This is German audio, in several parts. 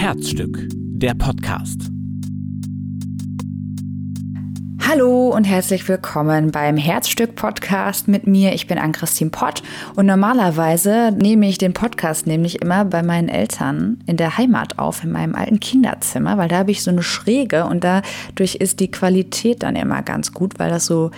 Herzstück, der Podcast. Hallo und herzlich willkommen beim Herzstück Podcast mit mir. Ich bin Ann-Christine Pott und normalerweise nehme ich den Podcast nämlich immer bei meinen Eltern in der Heimat auf, in meinem alten Kinderzimmer, weil da habe ich so eine Schräge und dadurch ist die Qualität dann immer ganz gut, weil das so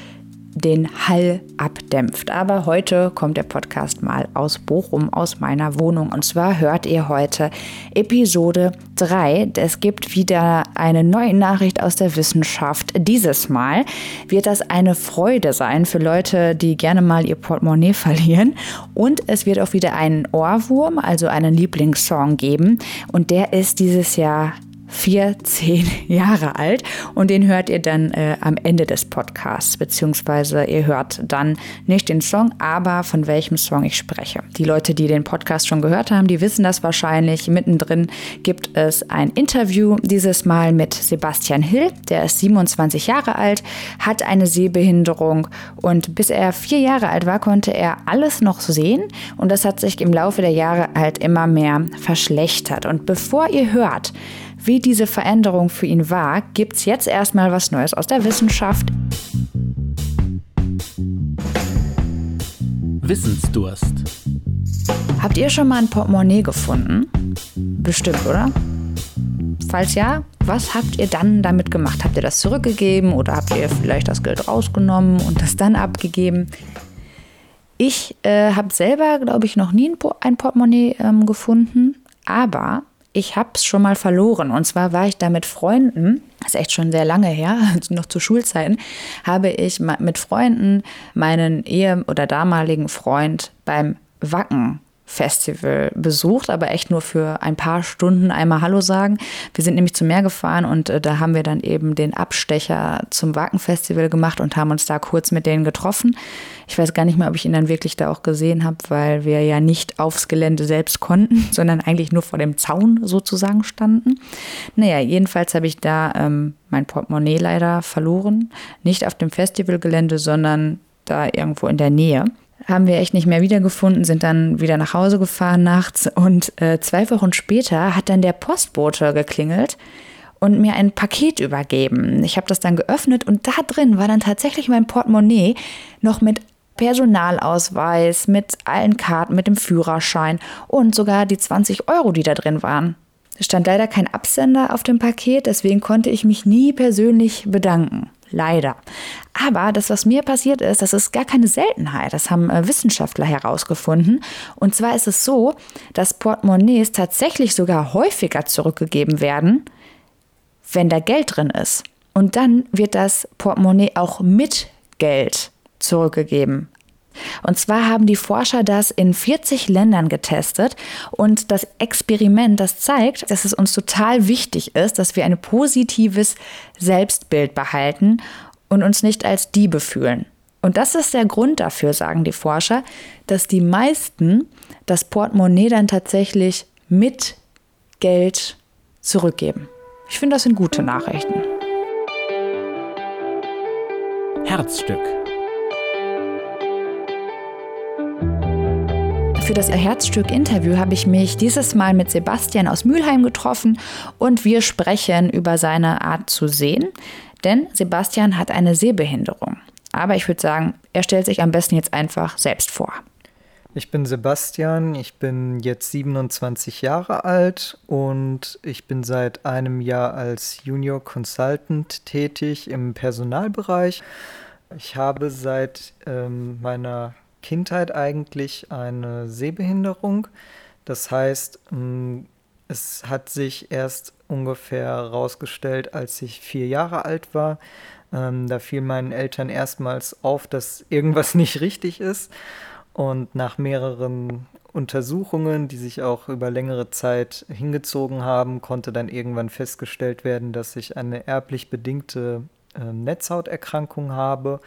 den Hall abdämpft. Aber heute kommt der Podcast mal aus Bochum, aus meiner Wohnung. Und zwar hört ihr heute Episode 3. Es gibt wieder eine neue Nachricht aus der Wissenschaft. Dieses Mal wird das eine Freude sein für Leute, die gerne mal ihr Portemonnaie verlieren. Und es wird auch wieder einen Ohrwurm, also einen Lieblingssong geben. Und der ist dieses Jahr 14 Jahre alt und den hört ihr dann äh, am Ende des Podcasts, beziehungsweise ihr hört dann nicht den Song, aber von welchem Song ich spreche. Die Leute, die den Podcast schon gehört haben, die wissen das wahrscheinlich. Mittendrin gibt es ein Interview, dieses Mal mit Sebastian Hill, der ist 27 Jahre alt, hat eine Sehbehinderung und bis er vier Jahre alt war, konnte er alles noch sehen und das hat sich im Laufe der Jahre halt immer mehr verschlechtert. Und bevor ihr hört, wie diese Veränderung für ihn war, gibt es jetzt erstmal was Neues aus der Wissenschaft. Wissensdurst. Habt ihr schon mal ein Portemonnaie gefunden? Bestimmt, oder? Falls ja, was habt ihr dann damit gemacht? Habt ihr das zurückgegeben oder habt ihr vielleicht das Geld rausgenommen und das dann abgegeben? Ich äh, habe selber, glaube ich, noch nie ein, ein Portemonnaie ähm, gefunden, aber ich habe es schon mal verloren. Und zwar war ich da mit Freunden, das ist echt schon sehr lange her, noch zu Schulzeiten, habe ich mit Freunden meinen Ehe- oder damaligen Freund beim Wacken Festival besucht, aber echt nur für ein paar Stunden einmal Hallo sagen. Wir sind nämlich zum Meer gefahren und äh, da haben wir dann eben den Abstecher zum Wacken-Festival gemacht und haben uns da kurz mit denen getroffen. Ich weiß gar nicht mehr, ob ich ihn dann wirklich da auch gesehen habe, weil wir ja nicht aufs Gelände selbst konnten, sondern eigentlich nur vor dem Zaun sozusagen standen. Naja, jedenfalls habe ich da ähm, mein Portemonnaie leider verloren. Nicht auf dem Festivalgelände, sondern da irgendwo in der Nähe haben wir echt nicht mehr wiedergefunden, sind dann wieder nach Hause gefahren nachts und äh, zwei Wochen später hat dann der Postbote geklingelt und mir ein Paket übergeben. Ich habe das dann geöffnet und da drin war dann tatsächlich mein Portemonnaie noch mit Personalausweis, mit allen Karten, mit dem Führerschein und sogar die 20 Euro, die da drin waren. Es stand leider kein Absender auf dem Paket, deswegen konnte ich mich nie persönlich bedanken. Leider. Aber das, was mir passiert ist, das ist gar keine Seltenheit. Das haben äh, Wissenschaftler herausgefunden. Und zwar ist es so, dass Portemonnaies tatsächlich sogar häufiger zurückgegeben werden, wenn da Geld drin ist. Und dann wird das Portemonnaie auch mit Geld zurückgegeben. Und zwar haben die Forscher das in 40 Ländern getestet und das Experiment, das zeigt, dass es uns total wichtig ist, dass wir ein positives Selbstbild behalten und uns nicht als Diebe fühlen. Und das ist der Grund dafür, sagen die Forscher, dass die meisten das Portemonnaie dann tatsächlich mit Geld zurückgeben. Ich finde, das sind gute Nachrichten. Herzstück Für das Herzstück-Interview habe ich mich dieses Mal mit Sebastian aus Mülheim getroffen und wir sprechen über seine Art zu sehen, denn Sebastian hat eine Sehbehinderung. Aber ich würde sagen, er stellt sich am besten jetzt einfach selbst vor. Ich bin Sebastian, ich bin jetzt 27 Jahre alt und ich bin seit einem Jahr als Junior Consultant tätig im Personalbereich. Ich habe seit ähm, meiner Kindheit eigentlich eine Sehbehinderung. Das heißt, mm, es hat sich erst ungefähr herausgestellt, als ich vier Jahre alt war. Ähm, da fiel meinen Eltern erstmals auf, dass irgendwas nicht richtig ist. Und nach mehreren Untersuchungen, die sich auch über längere Zeit hingezogen haben, konnte dann irgendwann festgestellt werden, dass ich eine erblich bedingte äh, Netzhauterkrankung habe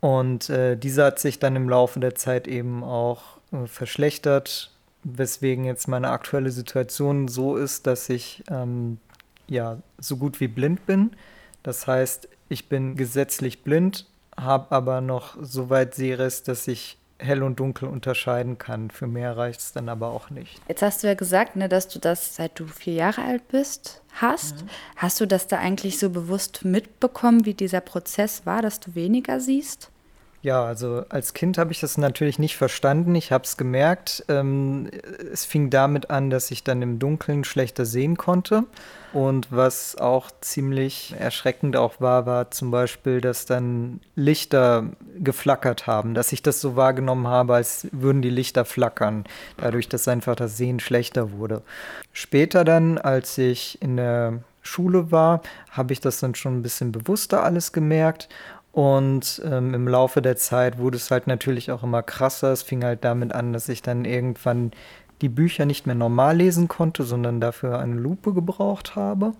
und äh, diese hat sich dann im Laufe der Zeit eben auch äh, verschlechtert, weswegen jetzt meine aktuelle Situation so ist, dass ich ähm, ja so gut wie blind bin. Das heißt, ich bin gesetzlich blind, habe aber noch so weit Sehrest, dass ich hell und dunkel unterscheiden kann. Für mehr reicht es dann aber auch nicht. Jetzt hast du ja gesagt, ne, dass du das seit du vier Jahre alt bist, hast. Mhm. Hast du das da eigentlich so bewusst mitbekommen, wie dieser Prozess war, dass du weniger siehst? Ja, also als Kind habe ich das natürlich nicht verstanden. Ich habe es gemerkt. Ähm, es fing damit an, dass ich dann im Dunkeln schlechter sehen konnte. Und was auch ziemlich erschreckend auch war, war zum Beispiel, dass dann Lichter geflackert haben, dass ich das so wahrgenommen habe, als würden die Lichter flackern, dadurch, dass einfach das Sehen schlechter wurde. Später dann, als ich in der Schule war, habe ich das dann schon ein bisschen bewusster alles gemerkt und ähm, im Laufe der Zeit wurde es halt natürlich auch immer krasser. Es fing halt damit an, dass ich dann irgendwann die Bücher nicht mehr normal lesen konnte, sondern dafür eine Lupe gebraucht habe.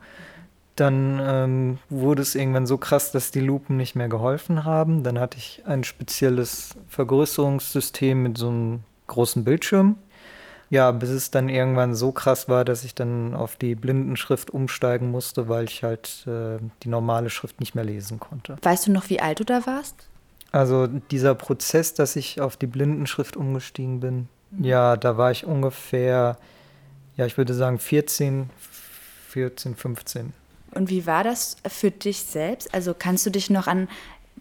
Dann ähm, wurde es irgendwann so krass, dass die Lupen nicht mehr geholfen haben. Dann hatte ich ein spezielles Vergrößerungssystem mit so einem großen Bildschirm ja, bis es dann irgendwann so krass war, dass ich dann auf die Blindenschrift umsteigen musste, weil ich halt äh, die normale Schrift nicht mehr lesen konnte. Weißt du noch, wie alt du da warst? Also dieser Prozess, dass ich auf die Blindenschrift umgestiegen bin, mhm. ja, da war ich ungefähr, ja, ich würde sagen 14, 14, 15. Und wie war das für dich selbst? Also kannst du dich noch an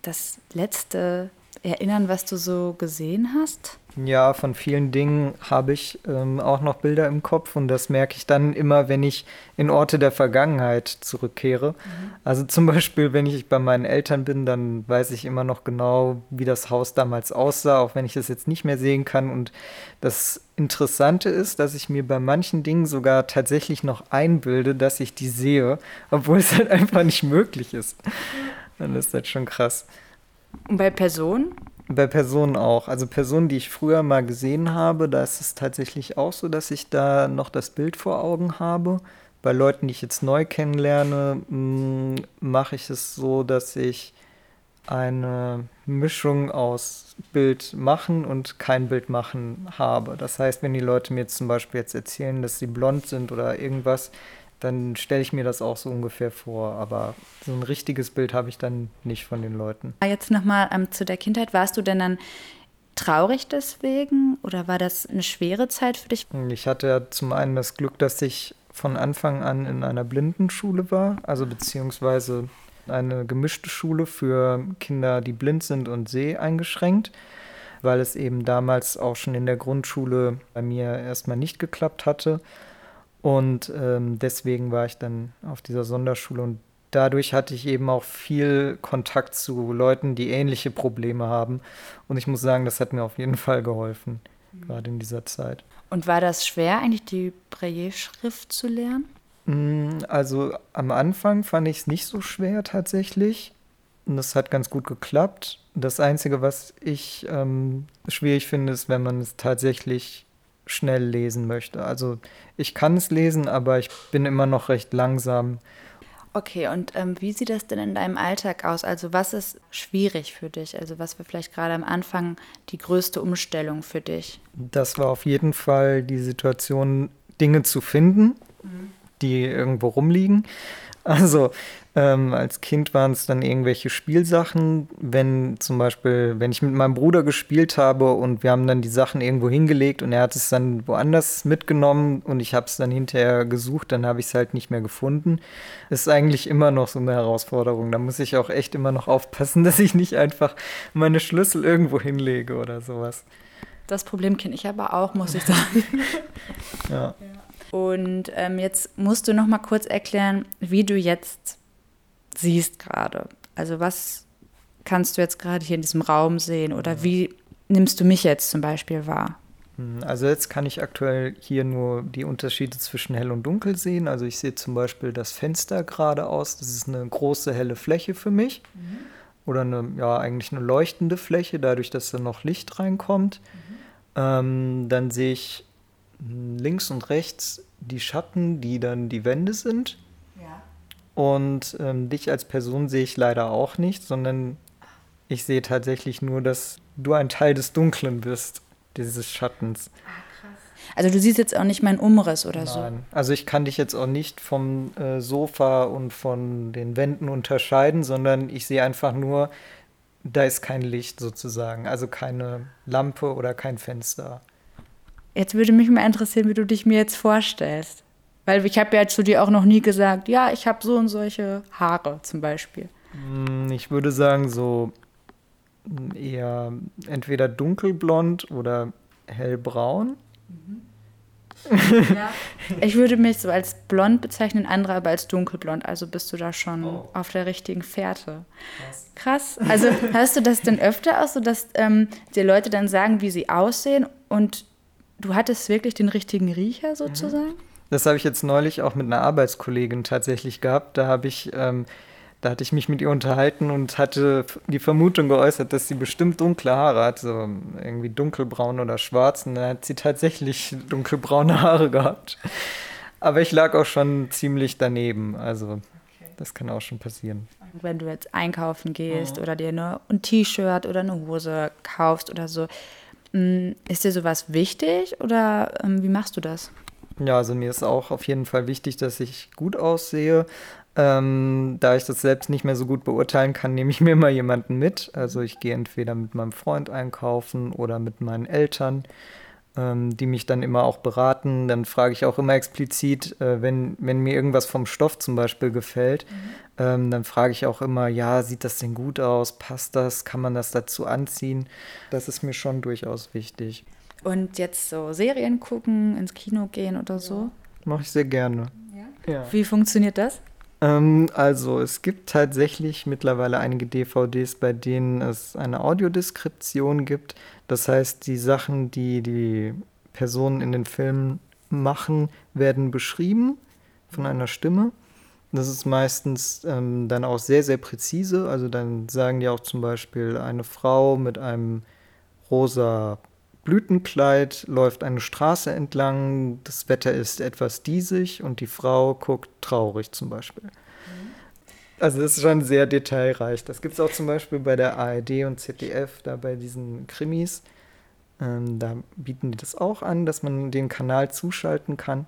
das letzte erinnern, was du so gesehen hast? Ja, von vielen Dingen habe ich ähm, auch noch Bilder im Kopf und das merke ich dann immer, wenn ich in Orte der Vergangenheit zurückkehre. Mhm. Also zum Beispiel, wenn ich bei meinen Eltern bin, dann weiß ich immer noch genau, wie das Haus damals aussah, auch wenn ich das jetzt nicht mehr sehen kann. Und das Interessante ist, dass ich mir bei manchen Dingen sogar tatsächlich noch einbilde, dass ich die sehe, obwohl es halt einfach nicht möglich ist. Dann ist das schon krass. Und bei Personen? Bei Personen auch. Also Personen, die ich früher mal gesehen habe, da ist es tatsächlich auch so, dass ich da noch das Bild vor Augen habe. Bei Leuten, die ich jetzt neu kennenlerne, mm, mache ich es so, dass ich eine Mischung aus Bild machen und kein Bild machen habe. Das heißt, wenn die Leute mir zum Beispiel jetzt erzählen, dass sie blond sind oder irgendwas, dann stelle ich mir das auch so ungefähr vor. Aber so ein richtiges Bild habe ich dann nicht von den Leuten. Jetzt nochmal ähm, zu der Kindheit. Warst du denn dann traurig deswegen oder war das eine schwere Zeit für dich? Ich hatte ja zum einen das Glück, dass ich von Anfang an in einer Blindenschule war, also beziehungsweise eine gemischte Schule für Kinder, die blind sind und seh eingeschränkt, weil es eben damals auch schon in der Grundschule bei mir erstmal nicht geklappt hatte. Und ähm, deswegen war ich dann auf dieser Sonderschule und dadurch hatte ich eben auch viel Kontakt zu Leuten, die ähnliche Probleme haben. Und ich muss sagen, das hat mir auf jeden Fall geholfen, mhm. gerade in dieser Zeit. Und war das schwer, eigentlich die Braille-Schrift zu lernen? Mm, also am Anfang fand ich es nicht so schwer tatsächlich. Und das hat ganz gut geklappt. Das Einzige, was ich ähm, schwierig finde, ist, wenn man es tatsächlich schnell lesen möchte. Also ich kann es lesen, aber ich bin immer noch recht langsam. Okay, und ähm, wie sieht das denn in deinem Alltag aus? Also was ist schwierig für dich? Also was war vielleicht gerade am Anfang die größte Umstellung für dich? Das war auf jeden Fall die Situation, Dinge zu finden, mhm. die irgendwo rumliegen. Also ähm, als Kind waren es dann irgendwelche Spielsachen, wenn zum Beispiel, wenn ich mit meinem Bruder gespielt habe und wir haben dann die Sachen irgendwo hingelegt und er hat es dann woanders mitgenommen und ich habe es dann hinterher gesucht, dann habe ich es halt nicht mehr gefunden. Ist eigentlich immer noch so eine Herausforderung. Da muss ich auch echt immer noch aufpassen, dass ich nicht einfach meine Schlüssel irgendwo hinlege oder sowas. Das Problem kenne ich aber auch, muss ich sagen. ja. Und ähm, jetzt musst du noch mal kurz erklären, wie du jetzt siehst gerade. Also was kannst du jetzt gerade hier in diesem Raum sehen oder wie nimmst du mich jetzt zum Beispiel wahr? Hm, also jetzt kann ich aktuell hier nur die Unterschiede zwischen hell und dunkel sehen. Also ich sehe zum Beispiel das Fenster geradeaus. Das ist eine große helle Fläche für mich. Mhm. Oder eine, ja, eigentlich eine leuchtende Fläche, dadurch, dass da noch Licht reinkommt. Mhm. Ähm, dann sehe ich links und rechts die Schatten, die dann die Wände sind. Ja. Und ähm, dich als Person sehe ich leider auch nicht, sondern ich sehe tatsächlich nur, dass du ein Teil des Dunklen bist, dieses Schattens. Ah, krass. Also du siehst jetzt auch nicht meinen Umriss oder Nein. so. Also ich kann dich jetzt auch nicht vom äh, Sofa und von den Wänden unterscheiden, sondern ich sehe einfach nur da ist kein Licht sozusagen, also keine Lampe oder kein Fenster. Jetzt würde mich mal interessieren, wie du dich mir jetzt vorstellst. Weil ich habe ja zu dir auch noch nie gesagt, ja, ich habe so und solche Haare zum Beispiel. Hm, ich würde sagen, so eher entweder dunkelblond oder hellbraun. Mhm. Ja. Ich würde mich so als blond bezeichnen, andere aber als dunkelblond. Also bist du da schon oh. auf der richtigen Fährte. Krass. Krass. Also hast du das denn öfter auch so, dass ähm, dir Leute dann sagen, wie sie aussehen und du hattest wirklich den richtigen Riecher sozusagen? Das habe ich jetzt neulich auch mit einer Arbeitskollegin tatsächlich gehabt. Da habe ich ähm, da hatte ich mich mit ihr unterhalten und hatte die Vermutung geäußert, dass sie bestimmt dunkle Haare hat, so irgendwie dunkelbraun oder schwarz. Und dann hat sie tatsächlich dunkelbraune Haare gehabt. Aber ich lag auch schon ziemlich daneben. Also das kann auch schon passieren. Wenn du jetzt einkaufen gehst mhm. oder dir nur ein T-Shirt oder eine Hose kaufst oder so, ist dir sowas wichtig oder ähm, wie machst du das? Ja, also mir ist auch auf jeden Fall wichtig, dass ich gut aussehe. Ähm, da ich das selbst nicht mehr so gut beurteilen kann, nehme ich mir immer jemanden mit. Also ich gehe entweder mit meinem Freund einkaufen oder mit meinen Eltern, die mich dann immer auch beraten. Dann frage ich auch immer explizit, äh, wenn, wenn mir irgendwas vom Stoff zum Beispiel gefällt, mhm. ähm, dann frage ich auch immer, ja, sieht das denn gut aus? Passt das? Kann man das dazu anziehen? Das ist mir schon durchaus wichtig. Und jetzt so Serien gucken, ins Kino gehen oder so? Mache ich sehr gerne. Ja. Ja. Wie funktioniert das? Ähm, also es gibt tatsächlich mittlerweile einige DVDs, bei denen es eine Audiodeskription gibt. Das heißt, die Sachen, die die Personen in den Filmen machen, werden beschrieben von einer Stimme. Das ist meistens ähm, dann auch sehr, sehr präzise. Also dann sagen die auch zum Beispiel, eine Frau mit einem rosa Blütenkleid läuft eine Straße entlang, das Wetter ist etwas diesig und die Frau guckt traurig zum Beispiel. Also das ist schon sehr detailreich. Das gibt es auch zum Beispiel bei der ARD und ZDF, da bei diesen Krimis. Ähm, da bieten die das auch an, dass man den Kanal zuschalten kann.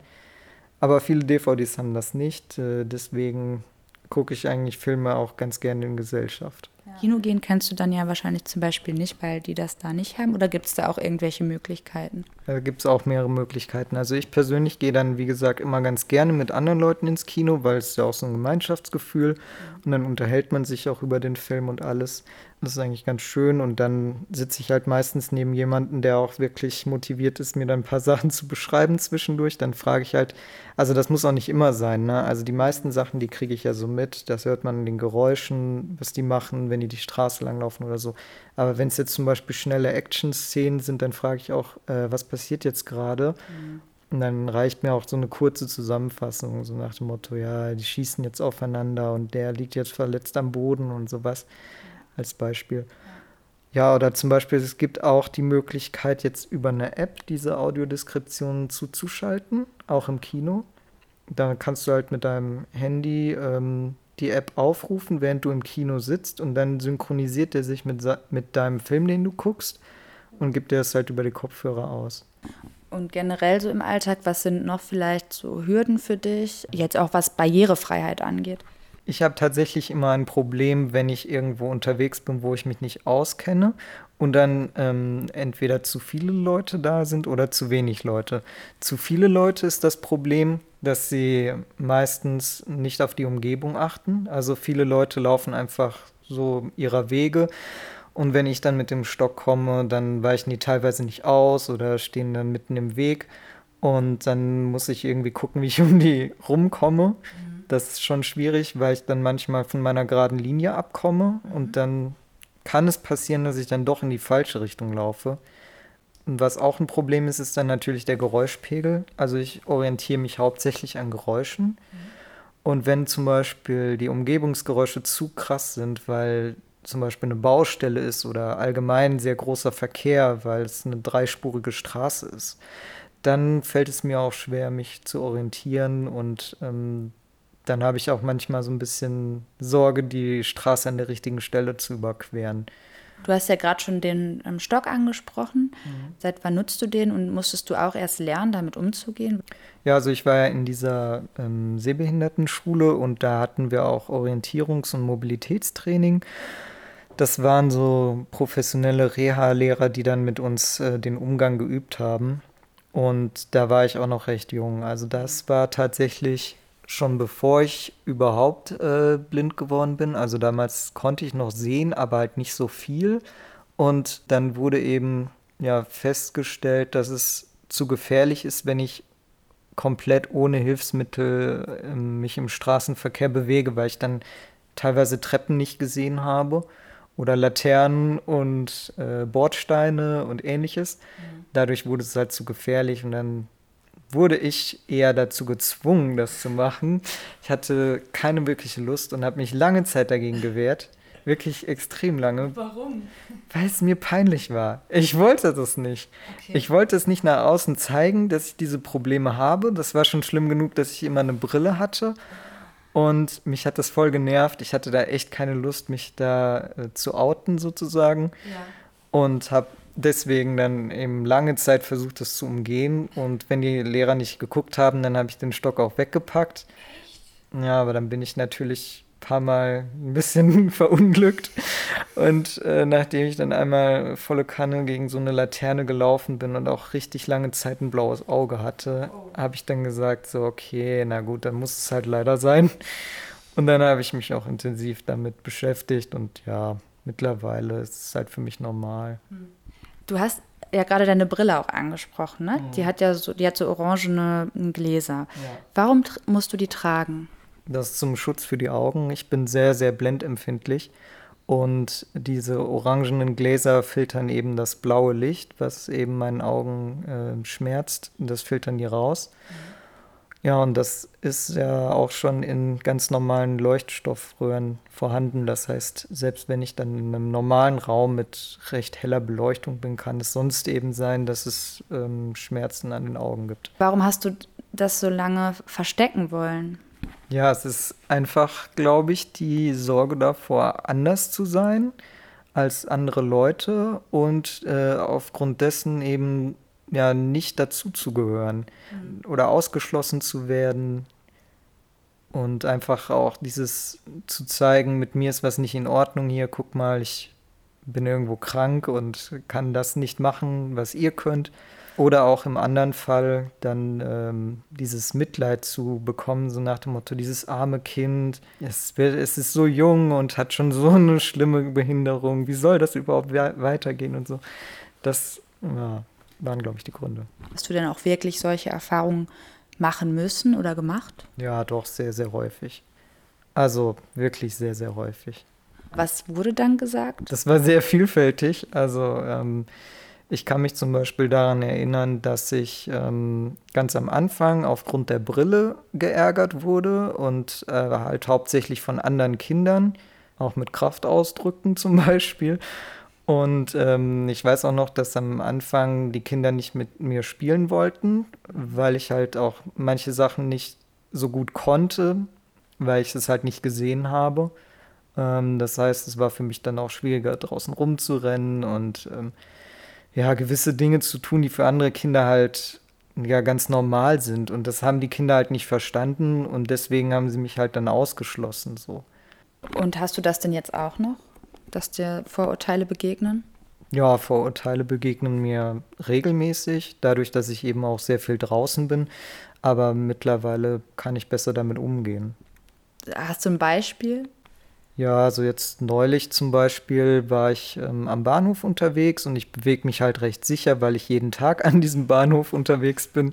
Aber viele DVDs haben das nicht. Äh, deswegen gucke ich eigentlich Filme auch ganz gerne in Gesellschaft. Kino gehen kannst du dann ja wahrscheinlich zum Beispiel nicht, weil die das da nicht haben. Oder gibt es da auch irgendwelche Möglichkeiten? Da gibt es auch mehrere Möglichkeiten. Also ich persönlich gehe dann, wie gesagt, immer ganz gerne mit anderen Leuten ins Kino, weil es ja auch so ein Gemeinschaftsgefühl und dann unterhält man sich auch über den Film und alles. Das ist eigentlich ganz schön und dann sitze ich halt meistens neben jemanden, der auch wirklich motiviert ist, mir dann ein paar Sachen zu beschreiben zwischendurch. Dann frage ich halt, also das muss auch nicht immer sein, ne? Also die meisten Sachen, die kriege ich ja so mit. Das hört man in den Geräuschen, was die machen, wenn die die Straße langlaufen oder so. Aber wenn es jetzt zum Beispiel schnelle Action-Szenen sind, dann frage ich auch, äh, was passiert jetzt gerade? Mhm. Und dann reicht mir auch so eine kurze Zusammenfassung, so nach dem Motto, ja, die schießen jetzt aufeinander und der liegt jetzt verletzt am Boden und sowas als Beispiel. Ja, oder zum Beispiel, es gibt auch die Möglichkeit, jetzt über eine App diese Audiodeskriptionen zuzuschalten, auch im Kino. Da kannst du halt mit deinem Handy ähm, die App aufrufen, während du im Kino sitzt und dann synchronisiert er sich mit, mit deinem Film, den du guckst und gibt dir das halt über die Kopfhörer aus. Und generell so im Alltag, was sind noch vielleicht so Hürden für dich, jetzt auch was Barrierefreiheit angeht? Ich habe tatsächlich immer ein Problem, wenn ich irgendwo unterwegs bin, wo ich mich nicht auskenne und dann ähm, entweder zu viele Leute da sind oder zu wenig Leute. Zu viele Leute ist das Problem, dass sie meistens nicht auf die Umgebung achten. Also viele Leute laufen einfach so ihrer Wege. Und wenn ich dann mit dem Stock komme, dann weichen die teilweise nicht aus oder stehen dann mitten im Weg. Und dann muss ich irgendwie gucken, wie ich um die rumkomme. Mhm. Das ist schon schwierig, weil ich dann manchmal von meiner geraden Linie abkomme mhm. und dann kann es passieren, dass ich dann doch in die falsche Richtung laufe. Was auch ein Problem ist, ist dann natürlich der Geräuschpegel. Also ich orientiere mich hauptsächlich an Geräuschen. Und wenn zum Beispiel die Umgebungsgeräusche zu krass sind, weil zum Beispiel eine Baustelle ist oder allgemein sehr großer Verkehr, weil es eine dreispurige Straße ist, dann fällt es mir auch schwer, mich zu orientieren und ähm, dann habe ich auch manchmal so ein bisschen Sorge, die Straße an der richtigen Stelle zu überqueren. Du hast ja gerade schon den ähm, Stock angesprochen. Mhm. Seit wann nutzt du den und musstest du auch erst lernen, damit umzugehen? Ja, also ich war ja in dieser ähm, Sehbehindertenschule und da hatten wir auch Orientierungs- und Mobilitätstraining. Das waren so professionelle Reha-Lehrer, die dann mit uns äh, den Umgang geübt haben. Und da war ich auch noch recht jung. Also das war tatsächlich schon bevor ich überhaupt äh, blind geworden bin. Also damals konnte ich noch sehen, aber halt nicht so viel. Und dann wurde eben ja festgestellt, dass es zu gefährlich ist, wenn ich komplett ohne Hilfsmittel äh, mich im Straßenverkehr bewege, weil ich dann teilweise Treppen nicht gesehen habe oder Laternen und äh, Bordsteine und ähnliches. Mhm. Dadurch wurde es halt zu gefährlich und dann wurde ich eher dazu gezwungen, das zu machen. Ich hatte keine wirkliche Lust und habe mich lange Zeit dagegen gewehrt. Wirklich extrem lange. Warum? Weil es mir peinlich war. Ich wollte das nicht. Okay. Ich wollte es nicht nach außen zeigen, dass ich diese Probleme habe. Das war schon schlimm genug, dass ich immer eine Brille hatte. Und mich hat das voll genervt. Ich hatte da echt keine Lust, mich da äh, zu outen sozusagen. Ja. Und habe deswegen dann eben lange Zeit versucht, das zu umgehen. Und wenn die Lehrer nicht geguckt haben, dann habe ich den Stock auch weggepackt. Echt? Ja, aber dann bin ich natürlich ein paar Mal ein bisschen verunglückt. Und äh, nachdem ich dann einmal volle Kanne gegen so eine Laterne gelaufen bin und auch richtig lange Zeit ein blaues Auge hatte, oh. habe ich dann gesagt, so, okay, na gut, dann muss es halt leider sein. Und dann habe ich mich auch intensiv damit beschäftigt und ja, mittlerweile ist es halt für mich normal. Hm. Du hast ja gerade deine Brille auch angesprochen, ne? Mhm. Die hat ja so, die hat so orangene Gläser. Ja. Warum musst du die tragen? Das ist zum Schutz für die Augen. Ich bin sehr, sehr blendempfindlich. Und diese orangenen Gläser filtern eben das blaue Licht, was eben meinen Augen äh, schmerzt. Das filtern die raus. Mhm. Ja, und das ist ja auch schon in ganz normalen Leuchtstoffröhren vorhanden. Das heißt, selbst wenn ich dann in einem normalen Raum mit recht heller Beleuchtung bin, kann es sonst eben sein, dass es ähm, Schmerzen an den Augen gibt. Warum hast du das so lange verstecken wollen? Ja, es ist einfach, glaube ich, die Sorge davor, anders zu sein als andere Leute und äh, aufgrund dessen eben ja nicht dazuzugehören mhm. oder ausgeschlossen zu werden und einfach auch dieses zu zeigen, mit mir ist was nicht in Ordnung hier, guck mal, ich bin irgendwo krank und kann das nicht machen, was ihr könnt. Oder auch im anderen Fall dann ähm, dieses Mitleid zu bekommen, so nach dem Motto, dieses arme Kind, es, es, ist so jung und hat schon so eine schlimme Behinderung, wie soll das überhaupt weitergehen und so. Das, ja, waren, glaube ich, die Gründe. Hast du denn auch wirklich solche Erfahrungen machen müssen oder gemacht? Ja, doch, sehr, sehr häufig. Also wirklich sehr, sehr häufig. Was wurde dann gesagt? Das war sehr vielfältig. Also ähm, ich kann mich zum Beispiel daran erinnern, dass ich ähm, ganz am Anfang aufgrund der Brille geärgert wurde und äh, halt hauptsächlich von anderen Kindern, auch mit Kraftausdrücken zum Beispiel. Und ähm, ich weiß auch noch, dass am Anfang die Kinder nicht mit mir spielen wollten, weil ich halt auch manche Sachen nicht so gut konnte, weil ich es halt nicht gesehen habe. Ähm, das heißt, es war für mich dann auch schwieriger, draußen rumzurennen und ähm, ja, gewisse Dinge zu tun, die für andere Kinder halt ja ganz normal sind. Und das haben die Kinder halt nicht verstanden und deswegen haben sie mich halt dann ausgeschlossen so. Und hast du das denn jetzt auch noch? Dass dir Vorurteile begegnen? Ja, Vorurteile begegnen mir regelmäßig, dadurch, dass ich eben auch sehr viel draußen bin. Aber mittlerweile kann ich besser damit umgehen. Hast du ein Beispiel? Ja, also jetzt neulich zum Beispiel war ich ähm, am Bahnhof unterwegs und ich bewege mich halt recht sicher, weil ich jeden Tag an diesem Bahnhof unterwegs bin.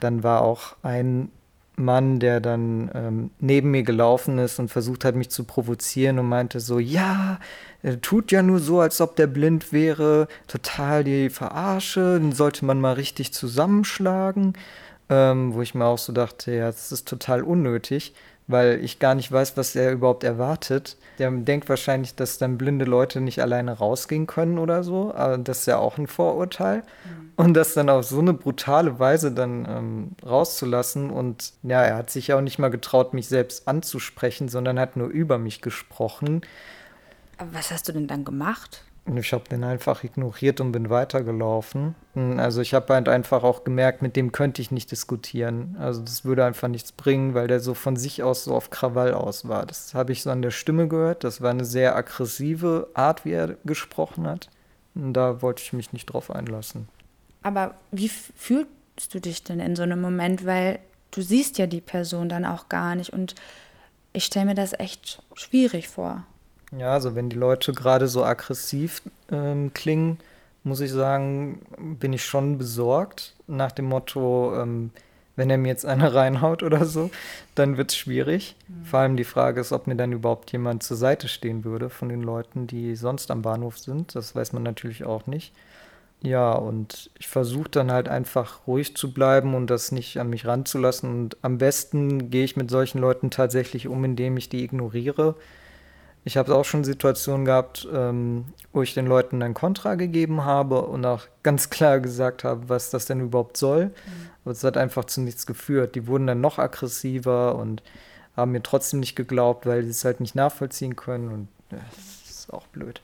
Dann war auch ein Mann, der dann ähm, neben mir gelaufen ist und versucht hat, mich zu provozieren und meinte so, ja, er tut ja nur so, als ob der blind wäre, total die Verarsche, den sollte man mal richtig zusammenschlagen, ähm, wo ich mir auch so dachte, ja, das ist total unnötig weil ich gar nicht weiß, was er überhaupt erwartet. Der denkt wahrscheinlich, dass dann blinde Leute nicht alleine rausgehen können oder so, aber das ist ja auch ein Vorurteil. Mhm. Und das dann auf so eine brutale Weise dann ähm, rauszulassen und ja, er hat sich ja auch nicht mal getraut, mich selbst anzusprechen, sondern hat nur über mich gesprochen. Aber was hast du denn dann gemacht? Ich habe den einfach ignoriert und bin weitergelaufen. Also ich habe halt einfach auch gemerkt, mit dem könnte ich nicht diskutieren. Also das würde einfach nichts bringen, weil der so von sich aus so auf Krawall aus war. Das habe ich so an der Stimme gehört. Das war eine sehr aggressive Art, wie er gesprochen hat. Und da wollte ich mich nicht drauf einlassen. Aber wie fühlst du dich denn in so einem Moment? Weil du siehst ja die Person dann auch gar nicht. Und ich stelle mir das echt schwierig vor. Ja, also wenn die Leute gerade so aggressiv ähm, klingen, muss ich sagen, bin ich schon besorgt. Nach dem Motto, ähm, wenn er mir jetzt eine reinhaut oder so, dann wird es schwierig. Mhm. Vor allem die Frage ist, ob mir dann überhaupt jemand zur Seite stehen würde von den Leuten, die sonst am Bahnhof sind. Das weiß man natürlich auch nicht. Ja, und ich versuche dann halt einfach ruhig zu bleiben und das nicht an mich ranzulassen. Und am besten gehe ich mit solchen Leuten tatsächlich um, indem ich die ignoriere ich habe auch schon Situationen gehabt, ähm, wo ich den Leuten ein Kontra gegeben habe und auch ganz klar gesagt habe, was das denn überhaupt soll. Mhm. Aber es hat einfach zu nichts geführt. Die wurden dann noch aggressiver und haben mir trotzdem nicht geglaubt, weil sie es halt nicht nachvollziehen können. Und ja, das ist auch blöd.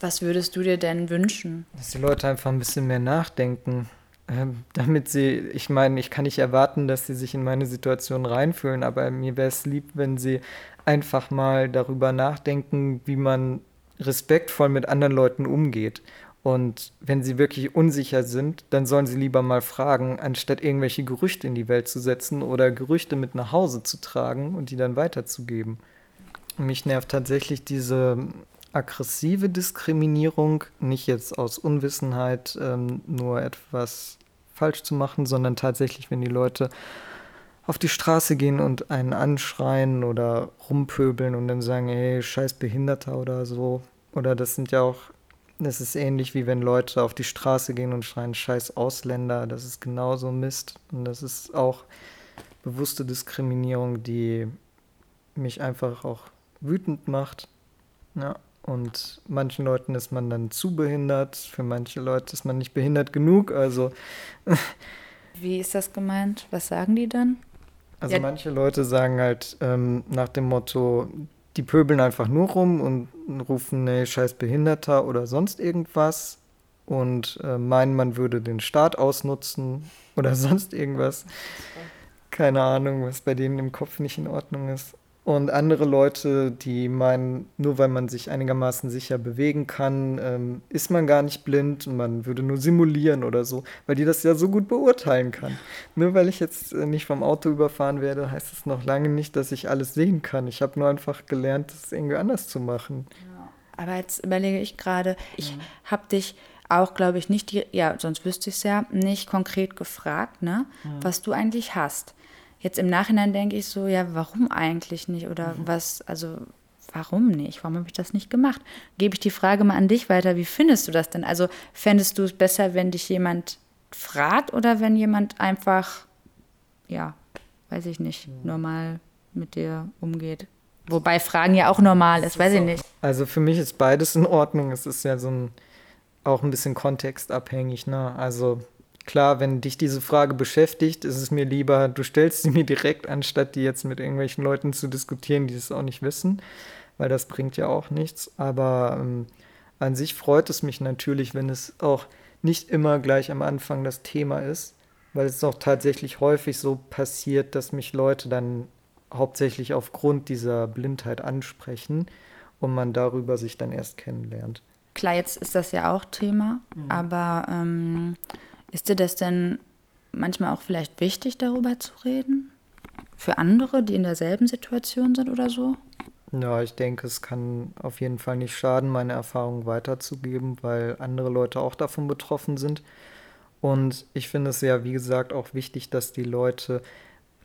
Was würdest du dir denn wünschen? Dass die Leute einfach ein bisschen mehr nachdenken. Ähm, damit sie, ich meine, ich kann nicht erwarten, dass sie sich in meine Situation reinfühlen, aber mir wäre es lieb, wenn sie einfach mal darüber nachdenken, wie man respektvoll mit anderen Leuten umgeht. Und wenn sie wirklich unsicher sind, dann sollen sie lieber mal fragen, anstatt irgendwelche Gerüchte in die Welt zu setzen oder Gerüchte mit nach Hause zu tragen und die dann weiterzugeben. Mich nervt tatsächlich diese aggressive Diskriminierung, nicht jetzt aus Unwissenheit ähm, nur etwas falsch zu machen, sondern tatsächlich, wenn die Leute auf die Straße gehen und einen anschreien oder rumpöbeln und dann sagen, hey, scheiß Behinderter oder so. Oder das sind ja auch, das ist ähnlich wie wenn Leute auf die Straße gehen und schreien, scheiß Ausländer. Das ist genauso Mist. Und das ist auch bewusste Diskriminierung, die mich einfach auch wütend macht. Ja. Und manchen Leuten ist man dann zu behindert, für manche Leute ist man nicht behindert genug. Also. Wie ist das gemeint? Was sagen die dann? Also ja. manche Leute sagen halt ähm, nach dem Motto, die pöbeln einfach nur rum und rufen, nee, scheiß Behinderter oder sonst irgendwas und äh, meinen, man würde den Staat ausnutzen oder sonst irgendwas. Keine Ahnung, was bei denen im Kopf nicht in Ordnung ist. Und andere Leute, die meinen, nur weil man sich einigermaßen sicher bewegen kann, ähm, ist man gar nicht blind und man würde nur simulieren oder so, weil die das ja so gut beurteilen kann. Nur weil ich jetzt äh, nicht vom Auto überfahren werde, heißt es noch lange nicht, dass ich alles sehen kann. Ich habe nur einfach gelernt, das irgendwie anders zu machen. Ja. Aber jetzt überlege ich gerade, ich mhm. habe dich auch, glaube ich, nicht, ja, sonst wüsste ich es ja, nicht konkret gefragt, ne, mhm. was du eigentlich hast. Jetzt im Nachhinein denke ich so, ja, warum eigentlich nicht? Oder mhm. was, also warum nicht? Warum habe ich das nicht gemacht? Gebe ich die Frage mal an dich weiter, wie findest du das denn? Also fändest du es besser, wenn dich jemand fragt oder wenn jemand einfach, ja, weiß ich nicht, mhm. normal mit dir umgeht? Wobei Fragen ja auch normal ist, weiß ich nicht. Also für mich ist beides in Ordnung. Es ist ja so ein, auch ein bisschen kontextabhängig, ne? Also klar, wenn dich diese Frage beschäftigt, ist es mir lieber, du stellst sie mir direkt, anstatt die jetzt mit irgendwelchen Leuten zu diskutieren, die es auch nicht wissen, weil das bringt ja auch nichts. Aber ähm, an sich freut es mich natürlich, wenn es auch nicht immer gleich am Anfang das Thema ist, weil es auch tatsächlich häufig so passiert, dass mich Leute dann hauptsächlich aufgrund dieser Blindheit ansprechen und man darüber sich dann erst kennenlernt. Klar, jetzt ist das ja auch Thema, mhm. aber ähm, ist dir das denn manchmal auch vielleicht wichtig, darüber zu reden? Für andere, die in derselben Situation sind oder so? Ja, ich denke, es kann auf jeden Fall nicht schaden, meine Erfahrungen weiterzugeben, weil andere Leute auch davon betroffen sind. Und ich finde es ja, wie gesagt, auch wichtig, dass die Leute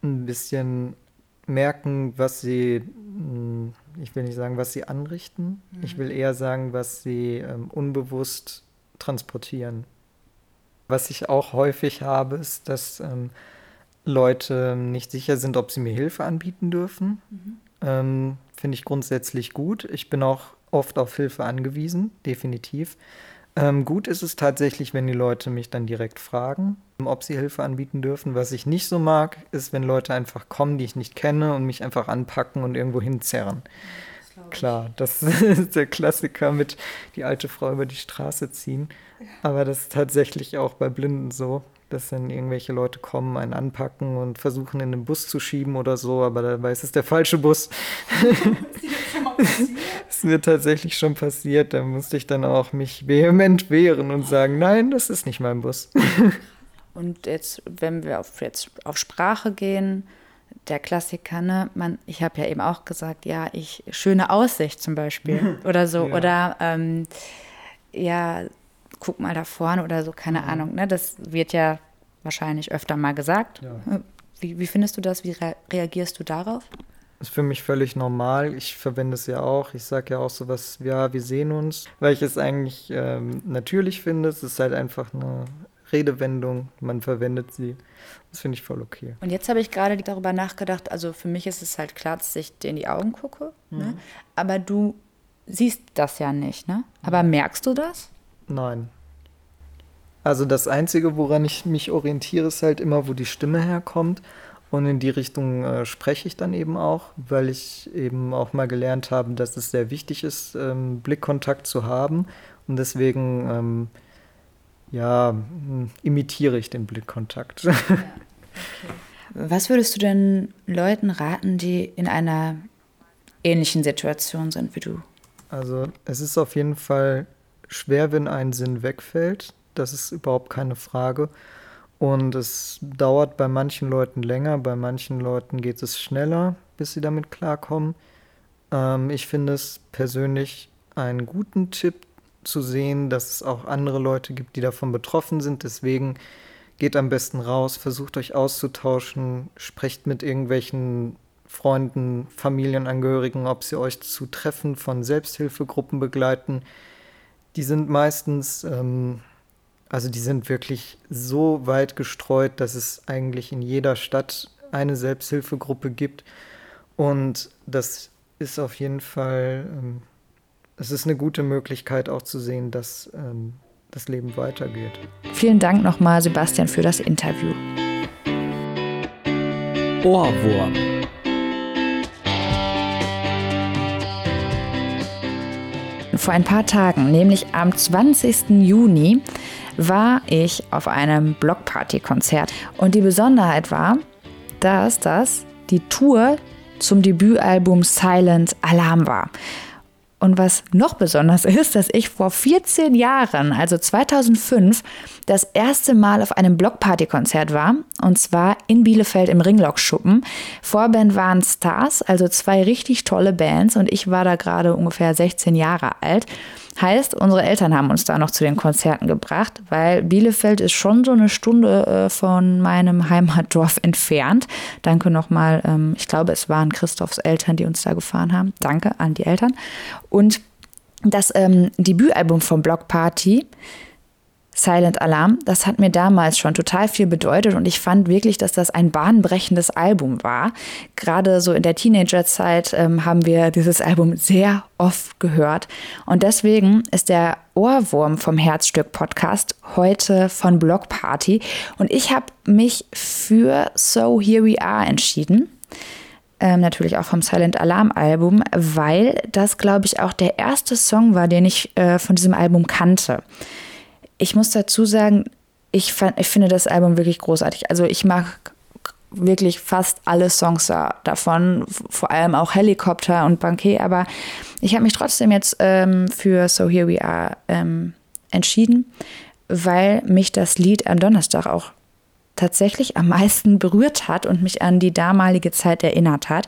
ein bisschen merken, was sie, hm, ich will nicht sagen, was sie anrichten. Mhm. Ich will eher sagen, was sie ähm, unbewusst transportieren. Was ich auch häufig habe, ist, dass ähm, Leute nicht sicher sind, ob sie mir Hilfe anbieten dürfen. Mhm. Ähm, Finde ich grundsätzlich gut. Ich bin auch oft auf Hilfe angewiesen, definitiv. Ähm, gut ist es tatsächlich, wenn die Leute mich dann direkt fragen, ob sie Hilfe anbieten dürfen. Was ich nicht so mag, ist, wenn Leute einfach kommen, die ich nicht kenne und mich einfach anpacken und irgendwo hinzerren. klar, das ist der Klassiker mit die alte Frau über die Straße ziehen. Aber das ist tatsächlich auch bei Blinden so, dass dann irgendwelche Leute kommen, einen anpacken und versuchen in den Bus zu schieben oder so, aber dabei ist es der falsche Bus. Das ist mir tatsächlich schon passiert. Da musste ich dann auch mich vehement wehren und sagen, nein, das ist nicht mein Bus. Und jetzt, wenn wir auf, jetzt auf Sprache gehen, der Klassiker, ne? Man, ich habe ja eben auch gesagt, ja, ich schöne Aussicht zum Beispiel oder so Ja. oder ähm, ja, guck mal da vorne oder so, keine Mhm. Ahnung. Ne? Das wird ja wahrscheinlich öfter mal gesagt. Ja. Wie, wie findest du das? Wie rea reagierst du darauf? ist für mich völlig normal. Ich verwende es ja auch. Ich sage ja auch sowas, ja, wir sehen uns, weil ich es eigentlich ähm, natürlich finde. Es ist halt einfach eine Redewendung. Man verwendet sie. Das finde ich voll okay. Und jetzt habe ich gerade darüber nachgedacht, also für mich ist es halt klar, dass ich dir in die Augen gucke, ne? aber du siehst das ja nicht, ne? Aber merkst du das? Nein. Also das Einzige, woran ich mich orientiere, ist halt immer, wo die Stimme herkommt. Und in die Richtung äh, spreche ich dann eben auch, weil ich eben auch mal gelernt habe, dass es sehr wichtig ist, ähm, Blickkontakt zu haben. Und deswegen, ähm, ja, m, imitiere ich den Blickkontakt. Was würdest du denn Leuten raten, die in einer ähnlichen Situation sind wie du? Also es ist auf jeden Fall schwer, wenn ein Sinn wegfällt. Das ist überhaupt keine Frage. Und es dauert bei manchen Leuten länger, bei manchen Leuten geht es schneller, bis sie damit klarkommen. Ähm, ich finde es persönlich einen guten Tipp zu sehen, dass es auch andere Leute gibt, die davon betroffen sind. Deswegen geht am besten raus, versucht euch auszutauschen, sprecht mit irgendwelchen Freunden, Familienangehörigen, ob sie euch zu Treffen von Selbsthilfegruppen begleiten. Die sind meistens, ähm, also die sind wirklich so weit gestreut, dass es eigentlich in jeder Stadt eine Selbsthilfegruppe gibt. Und das ist auf jeden Fall, ähm, es ist eine gute Möglichkeit auch zu sehen, dass ähm, das Leben weitergeht. Vielen Dank nochmal, Sebastian, für das Interview. Ohrwurm. Vor ein paar Tagen, nämlich am 20. Juni, war ich auf einem Blockparty-Konzert. Und die Besonderheit war, dass das die Tour zum Debütalbum Silent Alarm war. Und was noch besonders ist, dass ich vor 14 Jahren, also 2005, das erste Mal auf einem Blockparty-Konzert war. Und zwar in Bielefeld im Ringlock-Schuppen. Vorband waren Stars, also zwei richtig tolle Bands. Und ich war da gerade ungefähr 16 Jahre alt. Heißt, unsere Eltern haben uns da noch zu den Konzerten gebracht, weil Bielefeld ist schon so eine Stunde äh, von meinem Heimatdorf entfernt. Danke nochmal, ähm, ich glaube, es waren Christophs Eltern, die uns da gefahren haben. Danke an die Eltern. Und das ähm, Debütalbum von Block Party, Silent Alarm, das hat mir damals schon total viel bedeutet und ich fand wirklich, dass das ein bahnbrechendes Album war. Gerade so in der Teenagerzeit ähm, haben wir dieses Album sehr oft gehört und deswegen ist der Ohrwurm vom Herzstück Podcast heute von Block Party und ich habe mich für So Here We Are entschieden. Ähm, natürlich auch vom Silent Alarm Album, weil das, glaube ich, auch der erste Song war, den ich äh, von diesem Album kannte. Ich muss dazu sagen, ich, fand, ich finde das Album wirklich großartig. Also ich mag wirklich fast alle Songs da, davon, vor allem auch Helikopter und Banquet, aber ich habe mich trotzdem jetzt ähm, für So Here We Are ähm, entschieden, weil mich das Lied am Donnerstag auch tatsächlich am meisten berührt hat und mich an die damalige Zeit erinnert hat.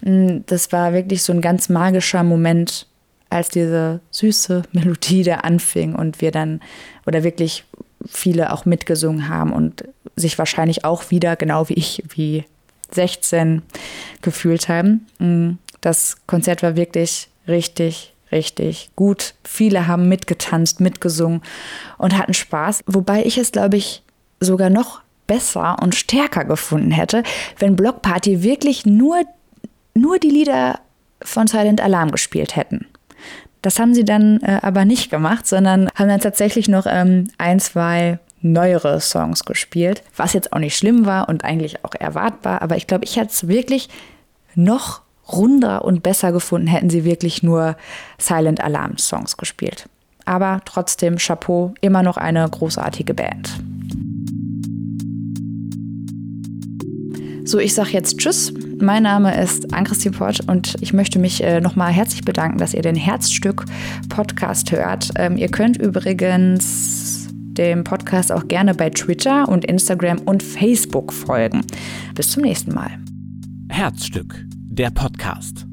Das war wirklich so ein ganz magischer Moment, als diese süße Melodie da anfing und wir dann oder wirklich viele auch mitgesungen haben und sich wahrscheinlich auch wieder, genau wie ich, wie 16 gefühlt haben. Das Konzert war wirklich richtig, richtig gut. Viele haben mitgetanzt, mitgesungen und hatten Spaß. Wobei ich es, glaube ich, sogar noch besser und stärker gefunden hätte, wenn Block Party wirklich nur, nur die Lieder von Silent Alarm gespielt hätten. Das haben sie dann äh, aber nicht gemacht, sondern haben dann tatsächlich noch ähm, ein, zwei neuere Songs gespielt, was jetzt auch nicht schlimm war und eigentlich auch erwartbar, aber ich glaube, ich hätte es wirklich noch runder und besser gefunden, hätten sie wirklich nur Silent Alarm Songs gespielt. Aber trotzdem Chapeau, immer noch eine großartige Band. So, ich sage jetzt Tschüss. Mein Name ist Ann-Christine Pott und ich möchte mich äh, nochmal herzlich bedanken, dass ihr den Herzstück-Podcast hört. Ähm, ihr könnt übrigens dem Podcast auch gerne bei Twitter und Instagram und Facebook folgen. Bis zum nächsten Mal. Herzstück, der Podcast.